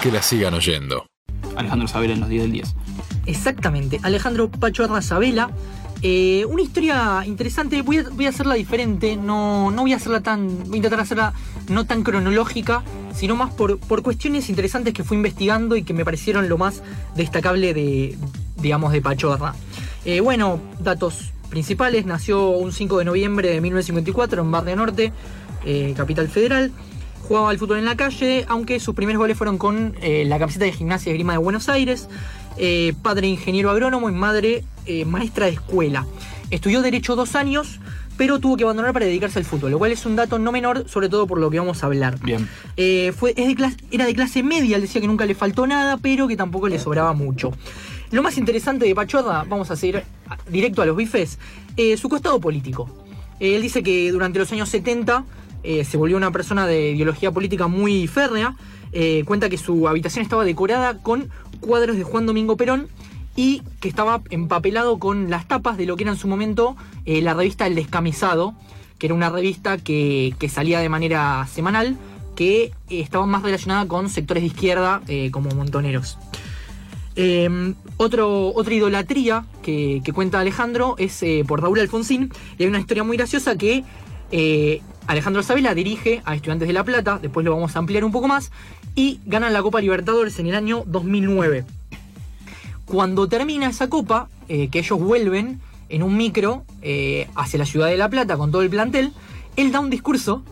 que la sigan oyendo. Alejandro Sabela en los 10 del 10. Exactamente, Alejandro Pacho Sabela. Eh, una historia interesante, voy a, voy a, hacerla diferente, no, no voy a hacerla tan, voy a intentar hacerla no tan cronológica, sino más por, por cuestiones interesantes que fui investigando y que me parecieron lo más destacable de, digamos, de Pachorra. Eh, bueno, datos principales, nació un 5 de noviembre de 1954 en Barrio Norte, eh, capital federal. Jugaba al fútbol en la calle, aunque sus primeros goles fueron con eh, la camiseta de gimnasia de Grima de Buenos Aires. Eh, padre ingeniero agrónomo y madre eh, maestra de escuela. Estudió Derecho dos años, pero tuvo que abandonar para dedicarse al fútbol, lo cual es un dato no menor, sobre todo por lo que vamos a hablar. Bien. Eh, fue, es de clase, era de clase media, él decía que nunca le faltó nada, pero que tampoco le sobraba mucho. Lo más interesante de Pachorra, vamos a seguir directo a los bifes, eh, su costado político. Eh, él dice que durante los años 70 eh, se volvió una persona de ideología política muy férrea. Eh, cuenta que su habitación estaba decorada con cuadros de Juan Domingo Perón y que estaba empapelado con las tapas de lo que era en su momento eh, la revista El Descamisado, que era una revista que, salía de manera semanal, que estaba más relacionada con sectores de izquierda como montoneros. Eh, otro, otra idolatría que, cuenta Alejandro es por Raúl Alfonsín. Y hay una historia muy graciosa que Alejandro Sabela dirige a Estudiantes de La Plata, después lo vamos a ampliar un poco más, y ganan la Copa Libertadores en el año 2009. Cuando termina esa copa, eh, que ellos vuelven en un micro eh, hacia la ciudad de La Plata con todo el plantel, él da un discurso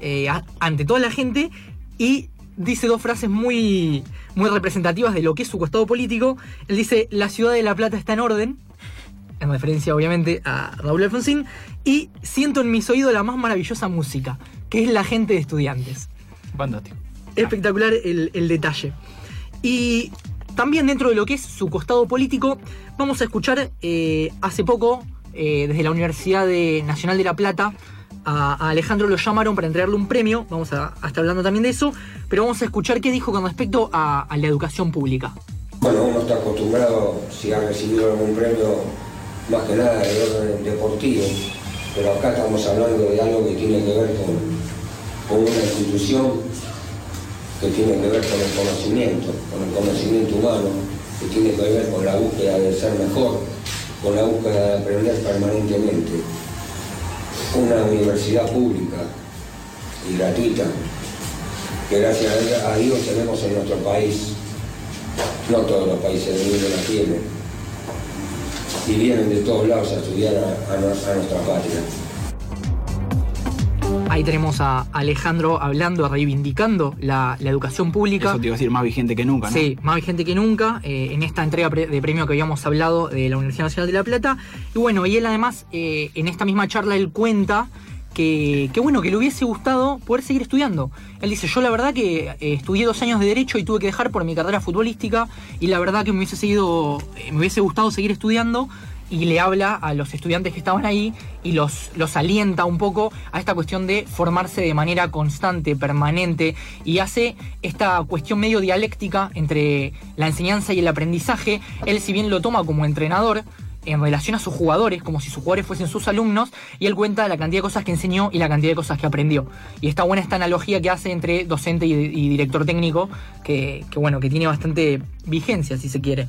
eh, ante toda la gente y dice dos frases muy, muy representativas de lo que es su costado político. Él dice, la ciudad de La Plata está en orden, en referencia obviamente a Raúl Alfonsín, y siento en mis oídos la más maravillosa música, que es la gente de estudiantes. Fantástico. Espectacular el, el detalle. Y también dentro de lo que es su costado político, vamos a escuchar eh, hace poco, eh, desde la Universidad de- Nacional de La Plata, a, a Alejandro lo llamaron para entregarle un premio, vamos a, a estar hablando también de eso, pero vamos a escuchar qué dijo con respecto a, a la educación pública. Bueno, uno está acostumbrado, si ha recibido algún premio, más que nada de orden deportivo, pero acá estamos hablando de algo que tiene que ver con, con una institución que tiene que ver con el conocimiento, con el conocimiento humano, que tiene que ver con la búsqueda de ser mejor, con la búsqueda de aprender permanentemente. Una universidad pública y gratuita, que gracias a Dios tenemos en nuestro país no todos los países del mundo la tienen. Y vienen de todos lados a estudiar a, a nos- a nuestra patria. Ahí tenemos a Alejandro hablando, reivindicando la, la educación pública. Eso te iba a decir más vigente que nunca, ¿no? Sí, más vigente que nunca eh, en esta entrega de premio que habíamos hablado de la Universidad Nacional de La Plata. Y bueno, y él además, eh, en esta misma charla, él cuenta que, bueno, que le hubiese gustado poder seguir estudiando. Él dice, yo la verdad que eh, estudié dos años de Derecho y tuve que dejar por mi carrera futbolística y la verdad que me hubiese, seguido, eh, me hubiese gustado seguir estudiando y le habla a los estudiantes que estaban ahí y los, los alienta un poco a esta cuestión de formarse de manera constante, permanente, y hace esta cuestión medio dialéctica entre la enseñanza y el aprendizaje. Él si bien lo toma como entrenador, en relación a sus jugadores, como si sus jugadores fuesen sus alumnos, y él cuenta la cantidad de cosas que enseñó y la cantidad de cosas que aprendió. Y está buena esta analogía que hace entre docente y, director técnico, que, que bueno, que tiene bastante vigencia, si se quiere.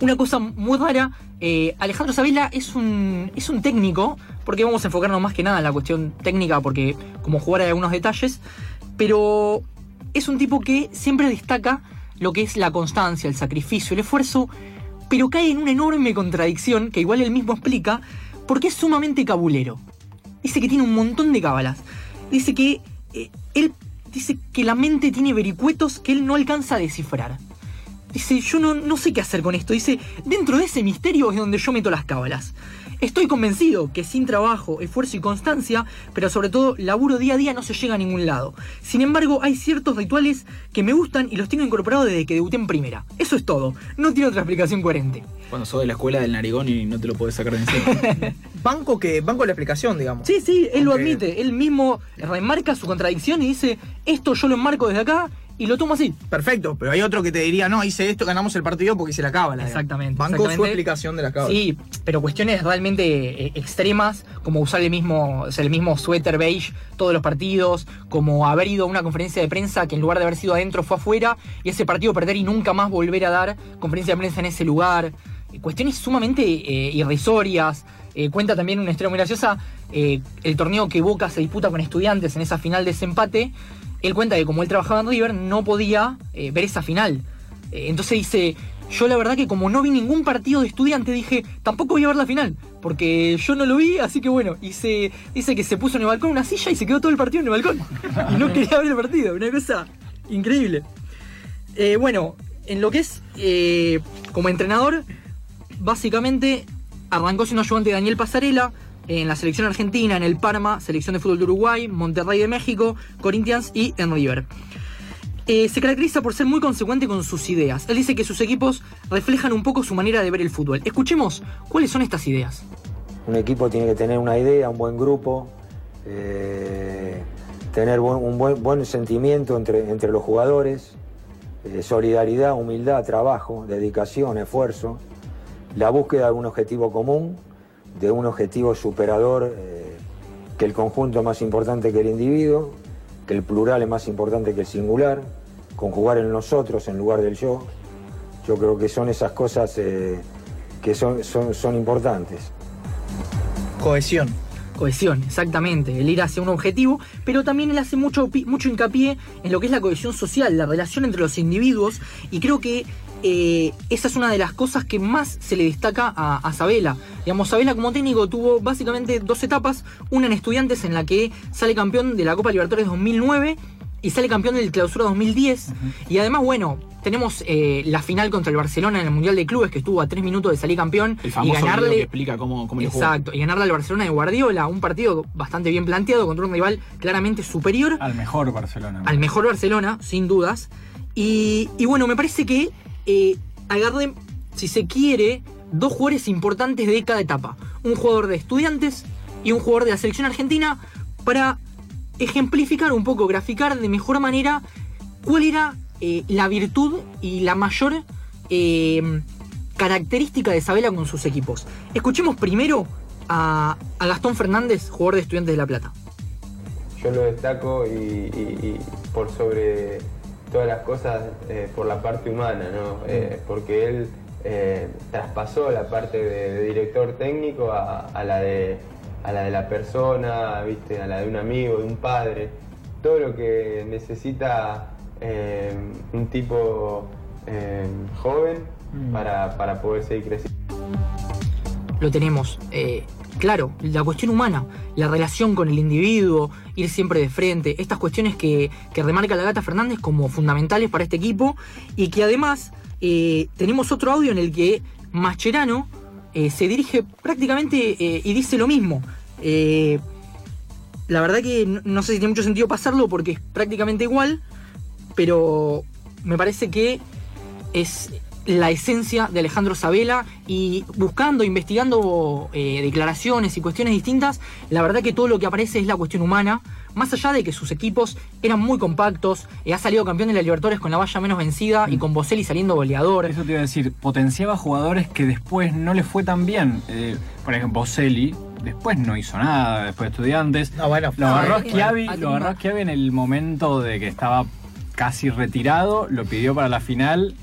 Una cosa muy rara, eh, Alejandro Sabela es un, es un técnico, porque vamos a enfocarnos más que nada en la cuestión técnica, porque como jugar hay algunos detalles, pero es un tipo que siempre destaca lo que es la constancia, el sacrificio, el esfuerzo, pero cae en una enorme contradicción que igual él mismo explica, porque es sumamente cabulero. Dice que tiene un montón de cábalas. Dice que eh, él dice que la mente tiene vericuetos que él no alcanza a descifrar. Dice, yo no, no sé qué hacer con esto. Dice, dentro de ese misterio es donde yo meto las cábalas. Estoy convencido que sin trabajo, esfuerzo y constancia, pero sobre todo laburo día a día, no se llega a ningún lado. Sin embargo, hay ciertos rituales que me gustan y los tengo incorporados desde que debuté en primera. Eso es todo. No tiene otra explicación coherente. Cuando sos de la escuela del narigón y no te lo podés sacar de encima. Banco que banco la explicación, digamos. Sí, sí, él lo admite. Él mismo remarca su contradicción y dice, esto yo lo enmarco desde acá y lo tomo así. Perfecto, pero hay otro que te diría, no, hice esto, ganamos el partido porque se la cábala. Exactamente, Banco exactamente. su explicación de la cábala. Sí, pero cuestiones realmente eh, extremas, como usar el mismo, o sea, el mismo suéter beige todos los partidos, como haber ido a una conferencia de prensa que en lugar de haber sido adentro fue afuera, y ese partido perder y nunca más volver a dar conferencia de prensa en ese lugar. Cuestiones sumamente eh, irrisorias. Eh, cuenta también una historia muy graciosa, el torneo que Boca se disputa con estudiantes en esa final de ese empate. Él cuenta que como él trabajaba en River, no podía eh, ver esa final. Eh, entonces dice, yo la verdad que como no vi ningún partido de estudiante, dije, tampoco voy a ver la final, porque yo no lo vi, así que bueno, y se- dice que se puso en el balcón una silla y se quedó todo el partido en el balcón. Y no quería ver el partido, una cosa increíble. Eh, bueno, en lo que es como entrenador, básicamente arrancó siendo ayudante de Daniel Pasarela en la selección argentina, en el Parma, selección de fútbol de Uruguay, Monterrey de México, Corinthians y en River. Eh, se caracteriza por ser muy consecuente con sus ideas. Él dice que sus equipos reflejan un poco su manera de ver el fútbol. Escuchemos cuáles son estas ideas. Un equipo tiene que tener una idea, un buen grupo, eh, tener un buen, buen sentimiento entre, entre los jugadores, eh, solidaridad, humildad, trabajo, dedicación, esfuerzo, la búsqueda de un objetivo común, de un objetivo superador, eh, que el conjunto es más importante que el individuo, que el plural es más importante que el singular, conjugar el nosotros en lugar del yo. Yo creo que son esas cosas eh, que son, son, son importantes. Cohesión. Cohesión, exactamente, el ir hacia un objetivo, pero también él hace mucho, mucho hincapié en lo que es la cohesión social, la relación entre los individuos, y creo que eh, esa es una de las cosas que más se le destaca a, a Sabela. Digamos, Sabela como técnico tuvo básicamente dos etapas, una en estudiantes en la que sale campeón de la Copa Libertadores 2009 y sale campeón del Clausura 2010, y además, bueno, tenemos eh, la final contra el Barcelona en el Mundial de Clubes, que estuvo a tres minutos de salir campeón El y famoso ganarle... que explica cómo, cómo le jugó. Exacto, y ganarle al Barcelona de Guardiola, un partido bastante bien planteado contra un rival claramente superior Al mejor Barcelona. al mejor Barcelona, sin dudas. Y, y bueno, me parece que eh, si se quiere, dos jugadores importantes de cada etapa. Un jugador de estudiantes y un jugador de la selección argentina para ejemplificar un poco, graficar de mejor manera cuál era eh, la virtud y la mayor eh, característica de Sabela con sus equipos. Escuchemos primero a, Gastón Fernández, jugador de Estudiantes de La Plata. yo lo destaco y por sobre todas las cosas eh, por la parte humana, ¿no? Eh, porque él eh, traspasó la parte de, de director técnico a, a la de, a la de la persona, ¿viste? a la de un amigo, de un padre, todo lo que necesita un tipo joven para, para poder seguir creciendo. Lo tenemos eh, claro, la cuestión humana, la relación con el individuo, ir siempre de frente, estas cuestiones que, que remarca la gata Fernández como fundamentales para este equipo y que además eh, tenemos otro audio en el que Mascherano eh, se dirige prácticamente y dice lo mismo. La verdad que no sé si tiene mucho sentido pasarlo porque es prácticamente igual, pero me parece que es la esencia de Alejandro Sabela y buscando, investigando eh, declaraciones y cuestiones distintas, la verdad que todo lo que aparece es la cuestión humana, más allá de que sus equipos eran muy compactos, eh, ha salido campeón de la Libertadores con la valla menos vencida y con Boselli saliendo goleador. Eso te iba a decir, potenciaba jugadores que después no les fue tan bien. Eh, por ejemplo, Boselli después no hizo nada, después de estudiantes. No, bueno, Lo agarró a Schiavi, lo agarró a Schiavi en el momento de que estaba casi retirado, lo pidió para la final,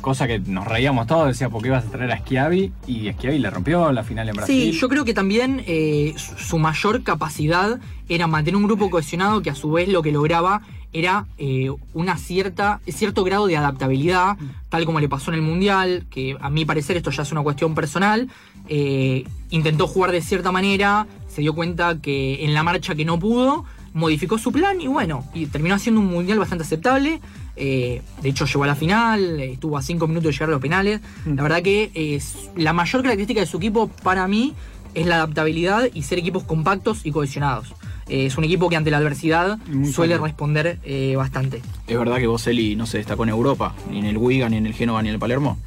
cosa que nos reíamos todos, decía, ¿por qué ibas a traer a Schiavi? Y Schiavi le rompió la final en Brasil. Sí, yo creo que también eh, su mayor capacidad era mantener un grupo cohesionado que a su vez lo que lograba era eh, una cierta, cierto grado de adaptabilidad, tal como le pasó en el Mundial, que a mi parecer esto ya es una cuestión personal, eh, intentó jugar de cierta manera, se dio cuenta que en la marcha que no pudo, modificó su plan y bueno, y terminó haciendo un Mundial bastante aceptable. Eh, de hecho llegó a la final, eh, estuvo a cinco minutos de llegar a los penales. La verdad que es la mayor característica de su equipo para mí es la adaptabilidad y ser equipos compactos y cohesionados. Eh, es un equipo que ante la adversidad Muy suele responder eh, bastante. Es verdad que Boselli no se destacó en Europa, ni en el Wigan, ni en el Génova, ni en el Palermo.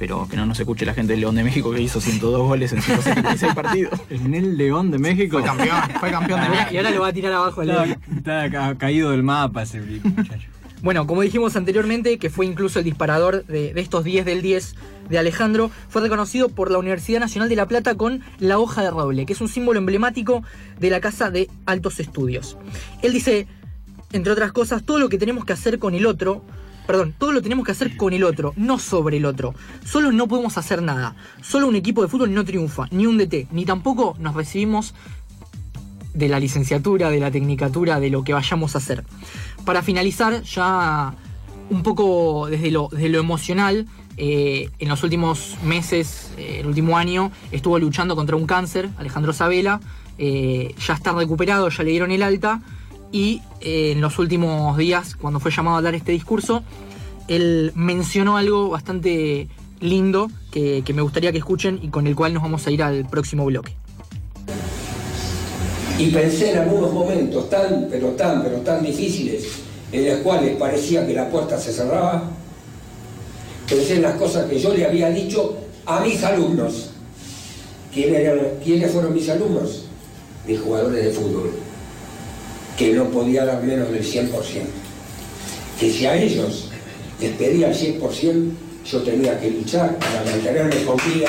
Pero que no nos escuche la gente del León de México que hizo 102 goles en 176 partidos. En el León de México. Fue campeón, fue campeón de Y ahora, México. y ahora lo va a tirar abajo el Está, está ca- caído del mapa ese muchacho. Bueno, como dijimos anteriormente, que fue incluso el disparador de, estos 10 del 10 de Alejandro, fue reconocido por la Universidad Nacional de La Plata con la hoja de roble, que es un símbolo emblemático de la Casa de Altos Estudios. Él dice, entre otras cosas, todo lo que tenemos que hacer con el otro, perdón, todo lo tenemos que hacer con el otro, no sobre el otro. Solo no podemos hacer nada. Solo un equipo de fútbol no triunfa, ni un DT, ni tampoco nos recibimos de la licenciatura, de la tecnicatura, de lo que vayamos a hacer. Para finalizar, ya un poco desde lo, desde lo emocional, eh, en los últimos meses, eh, el último año, estuvo luchando contra un cáncer, Alejandro Sabela, eh, ya está recuperado, ya le dieron el alta, y en los últimos días, cuando fue llamado a dar este discurso, él mencionó algo bastante lindo que, que me gustaría que escuchen y con el cual nos vamos a ir al próximo bloque. Y pensé en algunos momentos tan, pero tan, pero tan difíciles, en los cuales parecía que la puerta se cerraba. Pensé en las cosas que yo le había dicho a mis alumnos. ¿Quién eran- ¿Quiénes fueron mis alumnos? Mis jugadores de fútbol. Que no podía dar menos del 100%. Que si a ellos les pedía el 100%, yo tenía que luchar para mantenerme con vida.